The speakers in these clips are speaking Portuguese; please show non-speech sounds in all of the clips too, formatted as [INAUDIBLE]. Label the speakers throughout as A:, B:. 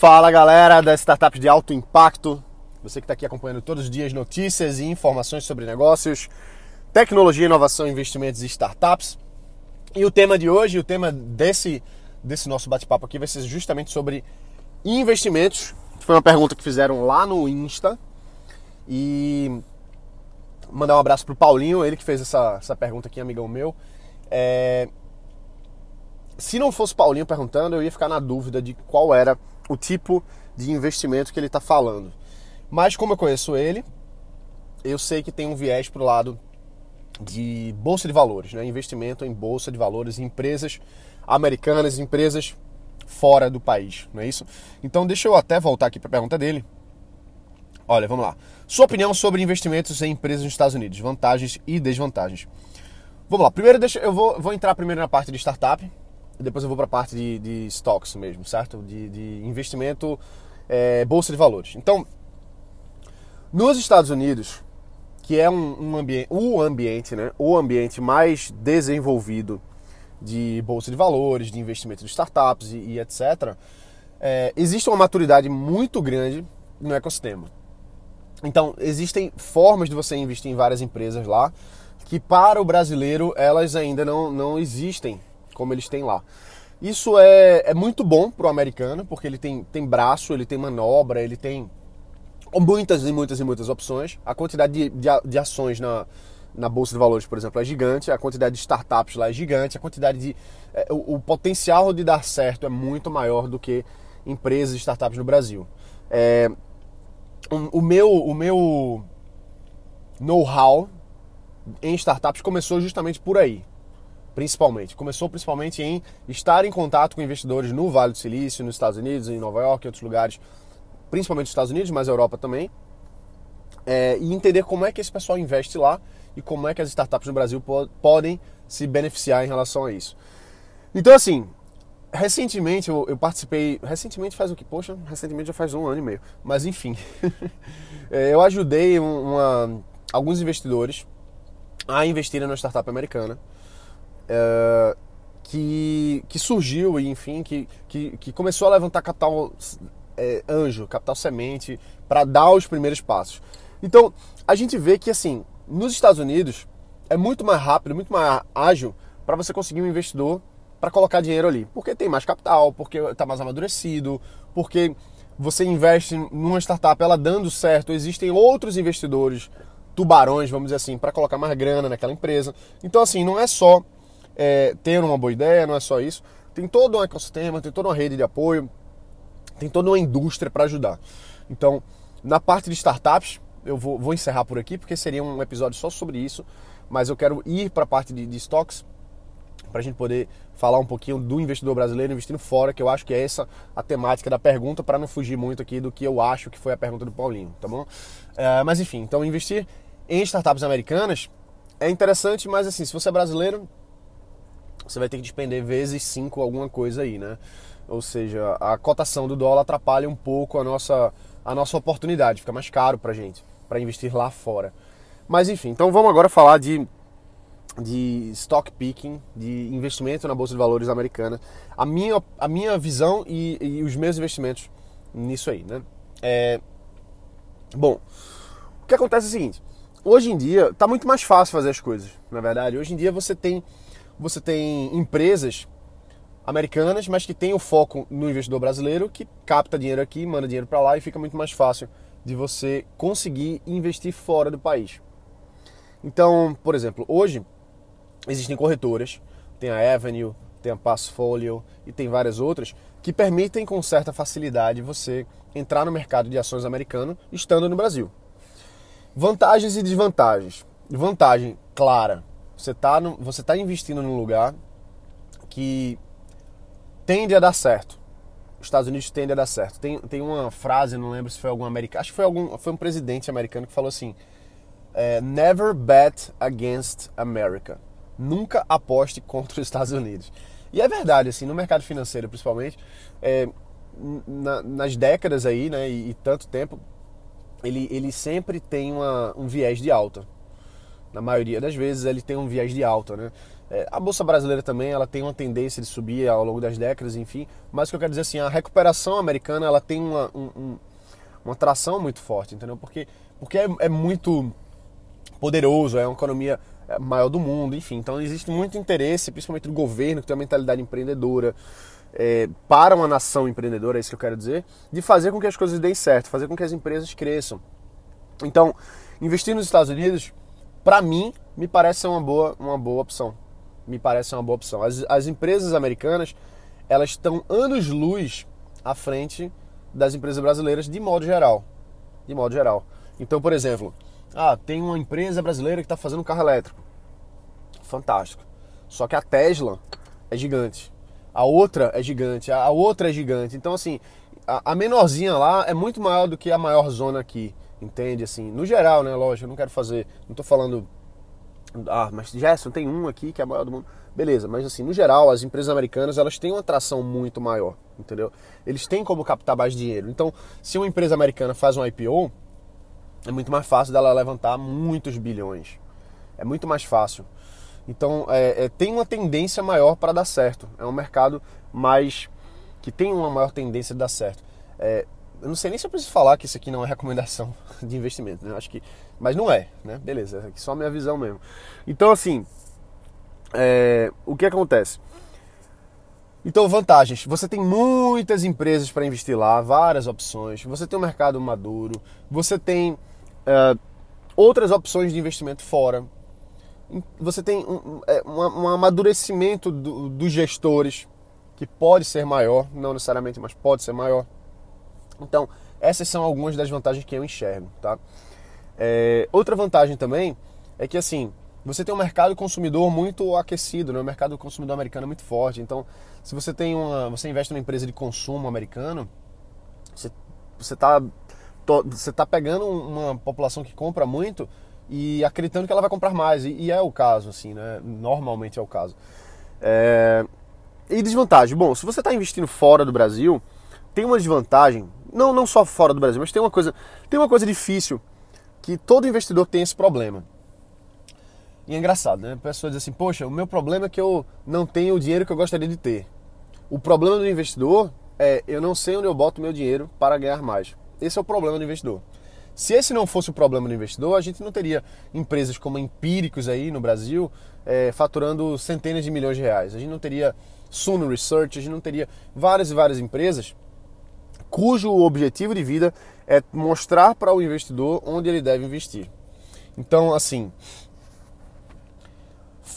A: Fala galera das startups de alto impacto, você que está aqui acompanhando todos os dias notícias e informações sobre negócios, tecnologia, inovação, investimentos e startups. E o tema de hoje, o tema desse, desse nosso bate-papo aqui vai ser justamente sobre investimentos. Foi uma pergunta que fizeram lá no Insta. E mandar um abraço pro Paulinho, ele que fez essa, essa pergunta aqui, amigão meu. É... Se não fosse Paulinho perguntando, eu ia ficar na dúvida de qual era o tipo de investimento que ele está falando. Mas como eu conheço ele, eu sei que tem um viés para o lado de bolsa de valores, né? investimento em bolsa de valores em empresas americanas, empresas fora do país, não é isso? Então deixa eu até voltar aqui para a pergunta dele. Olha, vamos lá. Sua opinião sobre investimentos em empresas nos Estados Unidos, vantagens e desvantagens. Vamos lá. Primeiro, deixa, eu vou, vou entrar primeiro na parte de startup, depois eu vou para a parte de, de, stocks mesmo, certo? De, de investimento, é, bolsa de valores. Então, nos Estados Unidos, que é um, um ambiente, o ambiente, né? O ambiente mais desenvolvido de bolsa de valores, de investimento de startups e, e etc. É, existe uma maturidade muito grande no ecossistema. Então, existem formas de você investir em várias empresas lá que para o brasileiro elas ainda não, não existem como eles têm lá. Isso é, é muito bom para o americano, porque ele tem, tem braço, ele tem manobra, ele tem muitas e muitas e muitas opções. A quantidade de, de, de ações na, na Bolsa de Valores, por exemplo, é gigante, a quantidade de startups lá é gigante, a quantidade de. É, o, o, potencial de dar certo é muito maior do que empresas e startups no Brasil. É, o, o meu, o meu know-how em startups começou justamente por aí principalmente. Começou principalmente em estar em contato com investidores no Vale do Silício, nos Estados Unidos, em Nova York e outros lugares, principalmente nos Estados Unidos, mas a Europa também, é, e entender como é que esse pessoal investe lá e como é que as startups no Brasil po podem se beneficiar em relação a isso. Então, assim, recentemente eu, eu, participei. Recentemente faz o que? Poxa, recentemente já faz um ano e meio. Mas enfim, [LAUGHS] é, eu ajudei uma, alguns investidores a investirem na startup americana é, que, que surgiu e enfim que, que, que, começou a levantar capital é, anjo, capital semente para dar os primeiros passos. Então a gente vê que assim nos Estados Unidos é muito mais rápido, muito mais ágil para você conseguir um investidor para colocar dinheiro ali, porque tem mais capital, porque está mais amadurecido, porque você investe numa startup, ela dando certo, existem outros investidores, tubarões, vamos dizer assim, para colocar mais grana naquela empresa. Então, assim, não é só é, ter uma boa ideia, não é só isso. Tem todo um ecossistema, tem toda uma rede de apoio, tem toda uma indústria para ajudar. Então, na parte de startups, eu vou, vou, encerrar por aqui, porque seria um episódio só sobre isso, mas eu quero ir para a parte de, de stocks, para a gente poder falar um pouquinho do investidor brasileiro investindo fora, que eu acho que é essa a temática da pergunta, para não fugir muito aqui do que eu acho que foi a pergunta do Paulinho, tá bom? É, mas enfim, então investir em startups americanas é interessante, mas assim, se você é brasileiro, você vai ter que despender vezes 5 alguma coisa aí, né? Ou seja, a cotação do dólar atrapalha um pouco a nossa, a nossa oportunidade, fica mais caro pra gente, para investir lá fora. Mas enfim, então vamos agora falar de, de stock picking, de investimento na Bolsa de Valores americana. A minha, a minha visão e, e os meus investimentos nisso aí, né? É, bom, o que acontece é o seguinte, hoje em dia tá muito mais fácil fazer as coisas, na verdade. Hoje em dia você tem você tem empresas americanas, mas que tem o foco no investidor brasileiro, que capta dinheiro aqui, manda dinheiro para lá e fica muito mais fácil de você conseguir investir fora do país. Então, por exemplo, hoje existem corretoras, tem a Avenue, tem a Passfolio e tem várias outras que permitem com certa facilidade você entrar no mercado de ações americano estando no Brasil. Vantagens e desvantagens. Vantagem clara você está você tá investindo num lugar que tende a dar certo. Os Estados Unidos tende a dar certo. Tem, tem uma frase, não lembro se foi algum americano, acho que foi algum, foi um presidente americano que falou assim: é, Never bet against America. Nunca aposte contra os Estados Unidos. E é verdade, assim, no mercado financeiro principalmente, é, na, nas décadas aí, né, e, e, tanto tempo, ele, ele sempre tem uma, um viés de alta. Na maioria das vezes, ele tem um viés de alta, né? É, a bolsa brasileira também, ela tem uma tendência de subir ao longo das décadas, enfim. Mas o que eu quero dizer assim, a recuperação americana, ela tem uma, um, uma tração muito forte, entendeu? Porque, porque é, é muito poderoso, é uma economia é, maior do mundo, enfim. Então existe muito interesse, principalmente do governo, que tem uma mentalidade empreendedora, é, para uma nação empreendedora, é isso que eu quero dizer, de fazer com que as coisas deem certo, fazer com que as empresas cresçam. Então, investir nos Estados Unidos, para mim, me parece uma boa, uma boa opção. Me parece uma boa opção. As, as empresas americanas, elas estão anos-luz à frente das empresas brasileiras de modo geral. De modo geral. Então, por exemplo, ah, tem uma empresa brasileira que está fazendo um carro elétrico. Fantástico. Só que a Tesla é gigante. A outra é gigante. A outra é gigante. Então, assim, a, a menorzinha lá é muito maior do que a maior zona aqui. Entende? Assim, no geral, né? Lógico, eu não quero fazer. Não estou falando. Ah, mas Gerson, tem um aqui que é a maior do mundo. Beleza, mas assim, no geral, as empresas americanas elas têm uma atração muito maior, entendeu? Eles têm como captar mais dinheiro. Então, se uma empresa americana faz um IPO, é muito mais fácil dela levantar muitos bilhões. É muito mais fácil. Então, é, é, tem uma tendência maior para dar certo. É um mercado mais que tem uma maior tendência de dar certo. É, eu não sei nem se eu preciso falar que isso aqui não é recomendação [LAUGHS] de investimento, né? Acho que, mas não é, né? Beleza, é só a minha visão mesmo. Então, assim, é, o que acontece? Então, vantagens. Você tem muitas empresas para investir lá, várias opções. Você tem um mercado maduro. Você tem uh, outras opções de investimento fora. Você tem um, é, um, um amadurecimento do, dos gestores, que pode ser maior, não necessariamente, mas pode ser maior. Então, essas são algumas das vantagens que eu enxergo, tá? É, outra vantagem também é que, assim, você tem um mercado consumidor muito aquecido, né? O mercado consumidor americano é muito forte. Então, se você tem uma, você investe numa empresa de consumo americano, você você está você tá pegando uma população que compra muito e acreditando que ela vai comprar mais e, e é o caso, assim, né? Normalmente é o caso. É... E desvantagem. Bom, se você está investindo fora do Brasil, tem uma desvantagem, não, não só fora do Brasil, mas tem uma coisa, tem uma coisa difícil que todo investidor tem esse problema. E é engraçado, né? A pessoa diz assim: Poxa, o meu problema é que eu não tenho o dinheiro que eu gostaria de ter. O problema do investidor é eu não sei onde eu boto meu dinheiro para ganhar mais. Esse é o problema do investidor. Se esse não fosse o problema do investidor, a gente não teria empresas como Empíricos aí no Brasil é, faturando centenas de milhões de reais. A gente não teria Suno Research, a gente não teria várias e várias empresas cujo objetivo de vida é mostrar para o investidor onde ele deve investir. Então, assim,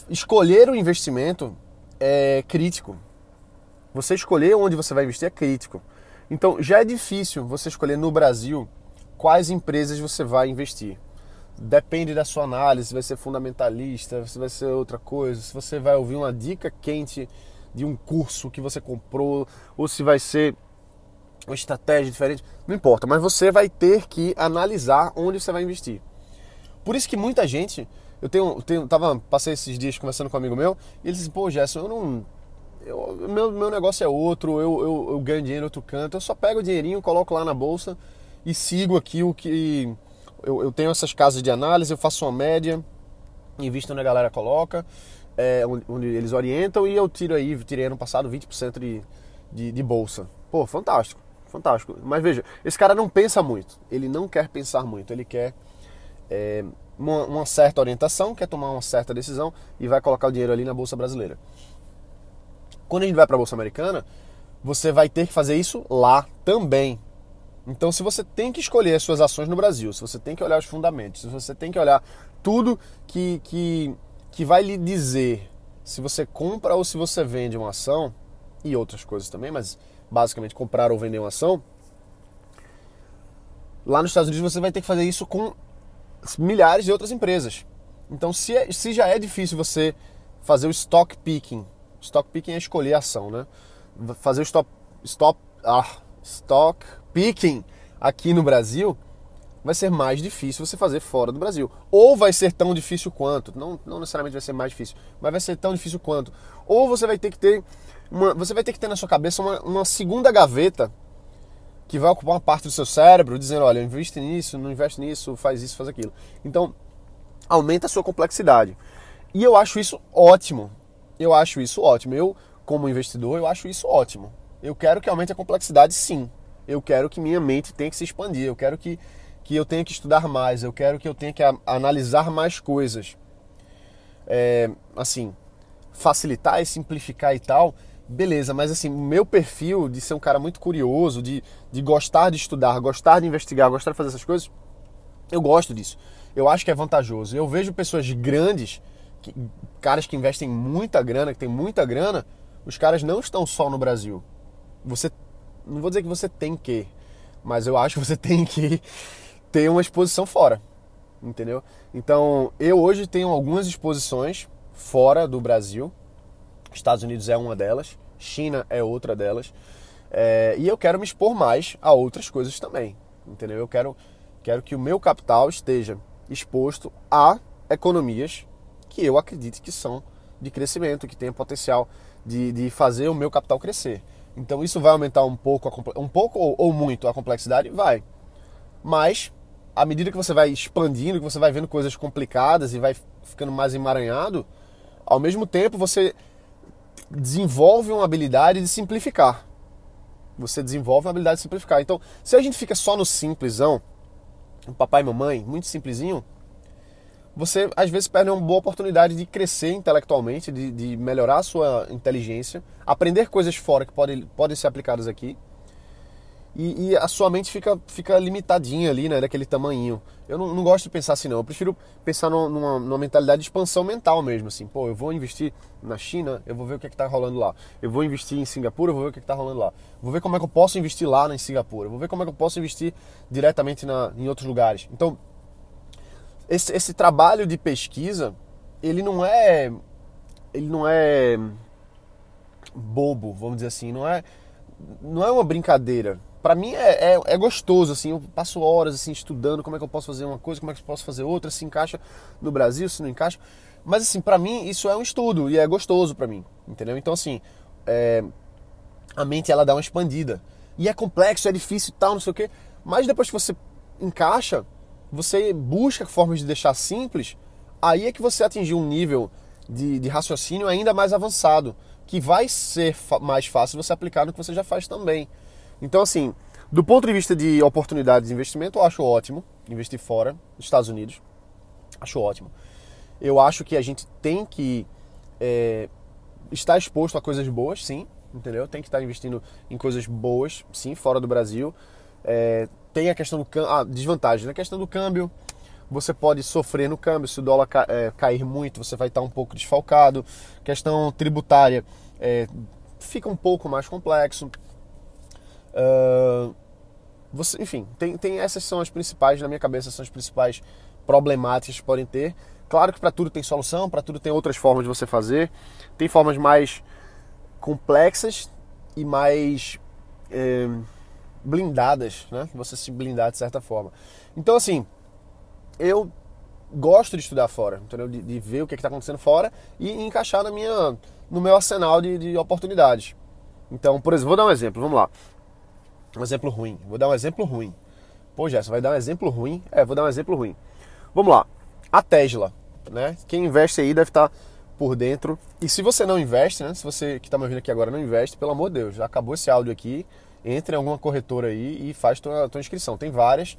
A: escolher o investimento é crítico. Você escolher onde você vai investir é crítico. Então, já é difícil você escolher no Brasil quais empresas você vai investir. Depende da sua análise, se vai ser fundamentalista, se vai ser outra coisa, se você vai ouvir uma dica quente de um curso que você comprou, ou se vai ser uma estratégia diferente, não importa, mas você vai ter que analisar onde você vai investir. Por isso que muita gente, eu tenho, tenho tava, passei esses dias conversando com um amigo meu, e ele disse, pô, Gerson, eu não, eu, meu, meu negócio é outro, eu, eu, eu ganho dinheiro em outro canto, eu só pego o dinheirinho, coloco lá na bolsa e sigo aqui o que, eu, eu tenho essas casas de análise, eu faço uma média, invisto onde a galera coloca, é, onde, onde, eles orientam e eu tiro aí, tirei ano passado 20% de, de, de bolsa. Pô, fantástico fantástico. Mas veja, esse cara não pensa muito, ele não quer pensar muito, ele quer é, uma, uma, certa orientação, quer tomar uma certa decisão e vai colocar o dinheiro ali na Bolsa Brasileira. Quando a gente vai para a Bolsa Americana, você vai ter que fazer isso lá também. Então, se você tem que escolher as suas ações no Brasil, se você tem que olhar os fundamentos, se você tem que olhar tudo que, que, que vai lhe dizer se você compra ou se você vende uma ação, e outras coisas também, mas basicamente comprar ou vender uma ação, lá nos Estados Unidos você vai ter que fazer isso com milhares de outras empresas. Então, se, é, se já é difícil você fazer o stock picking, stock picking é escolher a ação, né? Fazer o stop, stop, ah, stock picking aqui no Brasil, vai ser mais difícil você fazer fora do Brasil. Ou vai ser tão difícil quanto, não, não necessariamente vai ser mais difícil, mas vai ser tão difícil quanto. Ou você vai ter que ter uma, você vai ter que ter na sua cabeça uma, uma segunda gaveta que vai ocupar uma parte do seu cérebro, dizendo, olha, investe nisso, não investe nisso, faz isso, faz aquilo. Então, aumenta a sua complexidade. E eu acho isso ótimo. Eu acho isso ótimo. Eu, como investidor, eu acho isso ótimo. Eu quero que aumente a complexidade, sim. Eu quero que minha mente tenha que se expandir. Eu quero que, que eu tenha que estudar mais. Eu quero que eu tenha que analisar mais coisas. É, assim, facilitar e simplificar e tal, beleza, mas assim, o meu perfil de ser um cara muito curioso, de, de gostar de estudar, gostar de investigar, gostar de fazer essas coisas, eu gosto disso. Eu acho que é vantajoso. Eu vejo pessoas grandes, que, caras que investem muita grana, que tem muita grana, os caras não estão só no Brasil. Você, não vou dizer que você tem que, mas eu acho que você [LAUGHS] tem que ter uma exposição fora, entendeu? Então, eu hoje tenho algumas exposições fora do Brasil. Estados Unidos é uma delas, China é outra delas. É, e eu quero me expor mais a outras coisas também, entendeu? Eu quero, quero que o meu capital esteja exposto a economias que eu acredite que são de crescimento, que tenham potencial de, de fazer o meu capital crescer. Então isso vai aumentar um pouco, a, um pouco ou, ou muito a complexidade? Vai. Mas, à medida que você vai expandindo, que você vai vendo coisas complicadas e vai ficando mais emaranhado, ao mesmo tempo, você desenvolve uma habilidade de simplificar. Você desenvolve uma habilidade de simplificar. Então, se a gente fica só no simplesão, papai e mamãe, muito simplesinho, você às vezes perde uma boa oportunidade de crescer intelectualmente, de, de melhorar a sua inteligência, aprender coisas fora que podem, podem ser aplicadas aqui e, e, a sua mente fica, fica limitadinha ali, né, daquele tamanho. Eu não, não gosto de pensar assim, não. Eu prefiro pensar numa, numa, mentalidade de expansão mental mesmo, assim. Pô, eu vou investir na China, eu vou ver o que é que tá rolando lá. Eu vou investir em Singapura, eu vou ver o que é que tá rolando lá. Vou ver como é que eu posso investir lá em Singapura. Vou ver como é que eu posso investir diretamente na, em outros lugares. Então, esse, esse trabalho de pesquisa, ele não é... Ele não é bobo, vamos dizer assim. Não é, não é uma brincadeira para mim é, é, é, gostoso, assim, eu passo horas assim estudando como é que eu posso fazer uma coisa, como é que eu posso fazer outra, se encaixa no Brasil, se não encaixa. Mas assim, para mim isso é um estudo e é gostoso para mim, entendeu? Então assim, é, a mente ela dá uma expandida. E é complexo, é difícil e tal, não sei o quê. Mas depois que você encaixa, você busca formas de deixar simples, aí é que você atingir um nível de, de raciocínio ainda mais avançado, que vai ser mais fácil você aplicar no que você já faz também. Então, assim, do ponto de vista de oportunidades de investimento, eu acho ótimo investir fora dos Estados Unidos. Acho ótimo. Eu acho que a gente tem que é, estar exposto a coisas boas, sim, entendeu? Tem que estar investindo em coisas boas, sim, fora do Brasil. É, tem a questão do ah, desvantagem, a questão do câmbio. Você pode sofrer no câmbio, se o dólar ca é, cair muito, você vai estar um pouco desfalcado. Questão tributária é, fica um pouco mais complexo. Uh, você, enfim, tem, tem essas são as principais, na minha cabeça, são as principais problemáticas que podem ter. Claro que para tudo tem solução, para tudo tem outras formas de você fazer. Tem formas mais complexas e mais é, blindadas, né? Você se blindar de certa forma. Então, assim, eu gosto de estudar fora, entendeu? De, de ver o que é está acontecendo fora e encaixar na minha, no meu arsenal de, de oportunidades. Então, por exemplo, vou dar um exemplo, vamos lá. Um exemplo ruim. Vou dar um exemplo ruim. Pô, Gerson, vai dar um exemplo ruim? É, vou dar um exemplo ruim. Vamos lá. A Tesla, né? Quem investe aí deve estar por dentro. E se você não investe, né? Se você que está me ouvindo aqui agora não investe, pelo amor de Deus, já acabou esse áudio aqui. Entre em alguma corretora aí e faz tua, tua inscrição. Tem várias.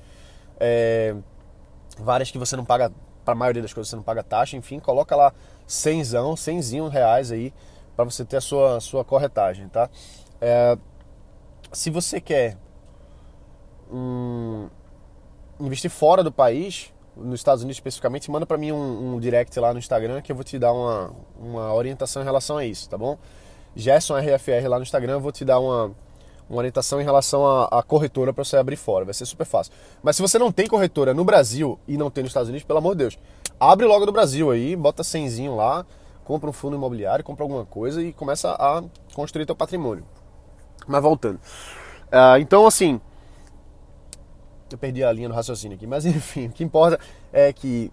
A: É, várias que você não paga, para a maioria das coisas você não paga taxa. Enfim, coloca lá 100, 100 reais aí para você ter a sua, sua corretagem, tá? É, se você quer um, investir fora do país, nos Estados Unidos especificamente, manda para mim um, um, direct lá no Instagram que eu vou te dar uma, uma orientação em relação a isso, tá bom? Gerson RFR lá no Instagram, eu vou te dar uma, uma orientação em relação à, corretora para você abrir fora, vai ser super fácil. Mas se você não tem corretora no Brasil e não tem nos Estados Unidos, pelo amor de Deus, abre logo no Brasil aí, bota 100 lá, compra um fundo imobiliário, compra alguma coisa e começa a construir teu patrimônio. Mas voltando. Uh, então, assim. Eu perdi a linha do raciocínio aqui, mas [LAUGHS] enfim, o que importa é que.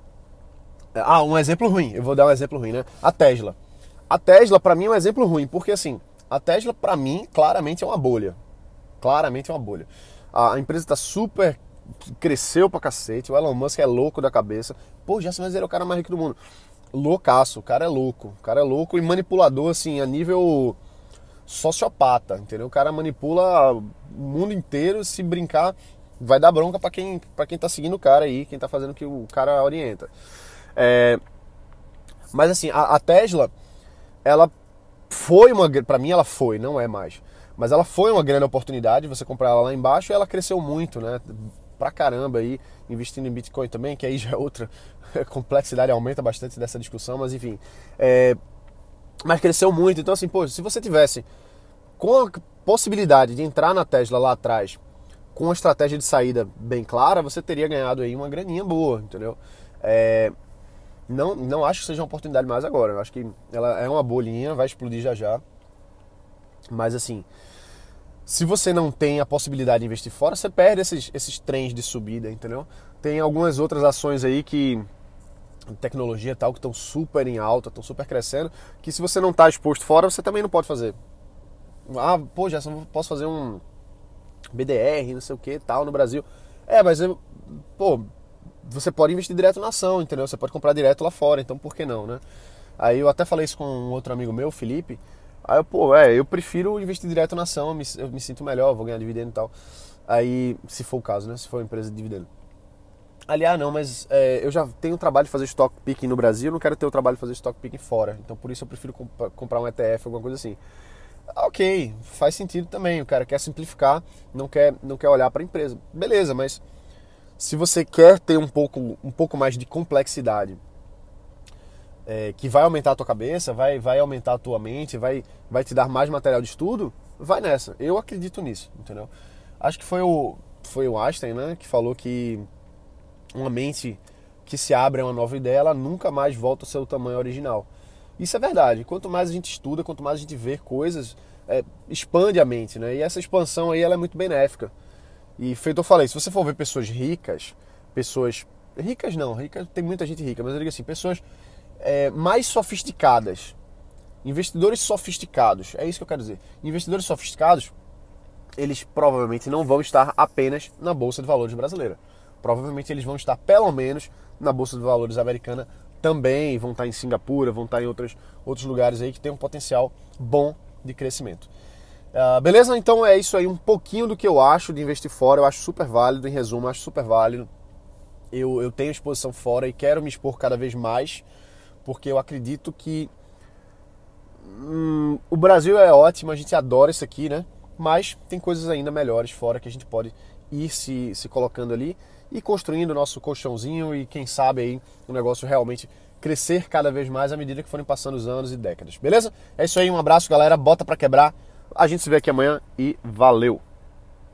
A: Ah, um exemplo ruim. Eu vou dar um exemplo ruim, né? A Tesla. A Tesla, para mim, é um exemplo ruim, porque assim, a Tesla, para mim, claramente é uma bolha. Claramente é uma bolha. A empresa está super cresceu pra cacete. O Elon Musk é louco da cabeça. Pô, Gerson Mazeiro é o cara mais rico do mundo. Loucaço, o cara é louco. O cara é louco e manipulador, assim, a nível sociopata, entendeu? O cara manipula o mundo inteiro, se brincar, vai dar bronca para quem, pra quem tá seguindo o cara aí, quem tá fazendo o que o cara orienta. É, mas assim, a, a, Tesla, ela foi uma. para mim, ela foi, não é mais. Mas ela foi uma grande oportunidade, você comprar ela lá embaixo e ela cresceu muito, né? Pra caramba aí, investindo em Bitcoin também, que aí já é outra [LAUGHS] complexidade, aumenta bastante dessa discussão, mas enfim. É, mas cresceu muito, então assim, pô, se você tivesse com a possibilidade de entrar na Tesla lá atrás com uma estratégia de saída bem clara, você teria ganhado aí uma graninha boa, entendeu? É, não, não acho que seja uma oportunidade mais agora. Eu acho que ela é uma bolinha, vai explodir já já. Mas assim, se você não tem a possibilidade de investir fora, você perde esses, esses trens de subida, entendeu? Tem algumas outras ações aí que tecnologia tal que estão super em alta, estão super crescendo, que se você não está exposto fora, você também não pode fazer. Ah, pô, já posso fazer um BDR, não sei o que, tal, no Brasil. É, mas pô, você pode investir direto na ação, entendeu? Você pode comprar direto lá fora, então por que não, né? Aí eu até falei isso com um outro amigo meu, Felipe. Aí eu, pô, é, eu prefiro investir direto na ação, eu me, eu me sinto melhor, vou ganhar dividendo e tal. Aí, se for o caso, né? Se for uma empresa de dividendo. Ali, ah, não, mas é, eu já tenho trabalho de fazer stock picking no Brasil, não quero ter o trabalho de fazer stock picking fora. Então, por isso eu prefiro comp comprar um ETF, alguma coisa assim. Ok, faz sentido também. O cara quer simplificar, não quer, não quer olhar para a empresa. Beleza, mas se você quer ter um pouco, um pouco mais de complexidade, é, que vai aumentar a tua cabeça, vai, vai aumentar a tua mente, vai, vai te dar mais material de estudo, vai nessa. Eu acredito nisso, entendeu? Acho que foi o, foi o Einstein, né, que falou que uma mente que se abre a uma nova ideia, ela nunca mais volta ao seu tamanho original. Isso é verdade. Quanto mais a gente estuda, quanto mais a gente vê coisas, é, expande a mente, né? E essa expansão aí ela é muito benéfica. E feito eu falei, se você for ver pessoas ricas, pessoas ricas não, ricas tem muita gente rica, mas eu digo assim, pessoas é, mais sofisticadas, investidores sofisticados, é isso que eu quero dizer. Investidores sofisticados, eles provavelmente não vão estar apenas na bolsa de valores brasileira. Provavelmente eles vão estar pelo menos na bolsa de valores americana também, vão estar em Singapura, vão estar em outros, outros lugares aí que tem um potencial bom de crescimento. Uh, beleza? Então é isso aí, um pouquinho do que eu acho de investir fora. Eu acho super válido, em resumo, acho super válido. Eu, eu tenho exposição fora e quero me expor cada vez mais, porque eu acredito que hum, o Brasil é ótimo, a gente adora isso aqui, né? Mas tem coisas ainda melhores fora que a gente pode ir se, se colocando ali e construindo o nosso colchãozinho e quem sabe aí o negócio realmente crescer cada vez mais à medida que forem passando os anos e décadas. Beleza? É isso aí, um abraço, galera. Bota para quebrar. A gente se vê aqui amanhã e valeu!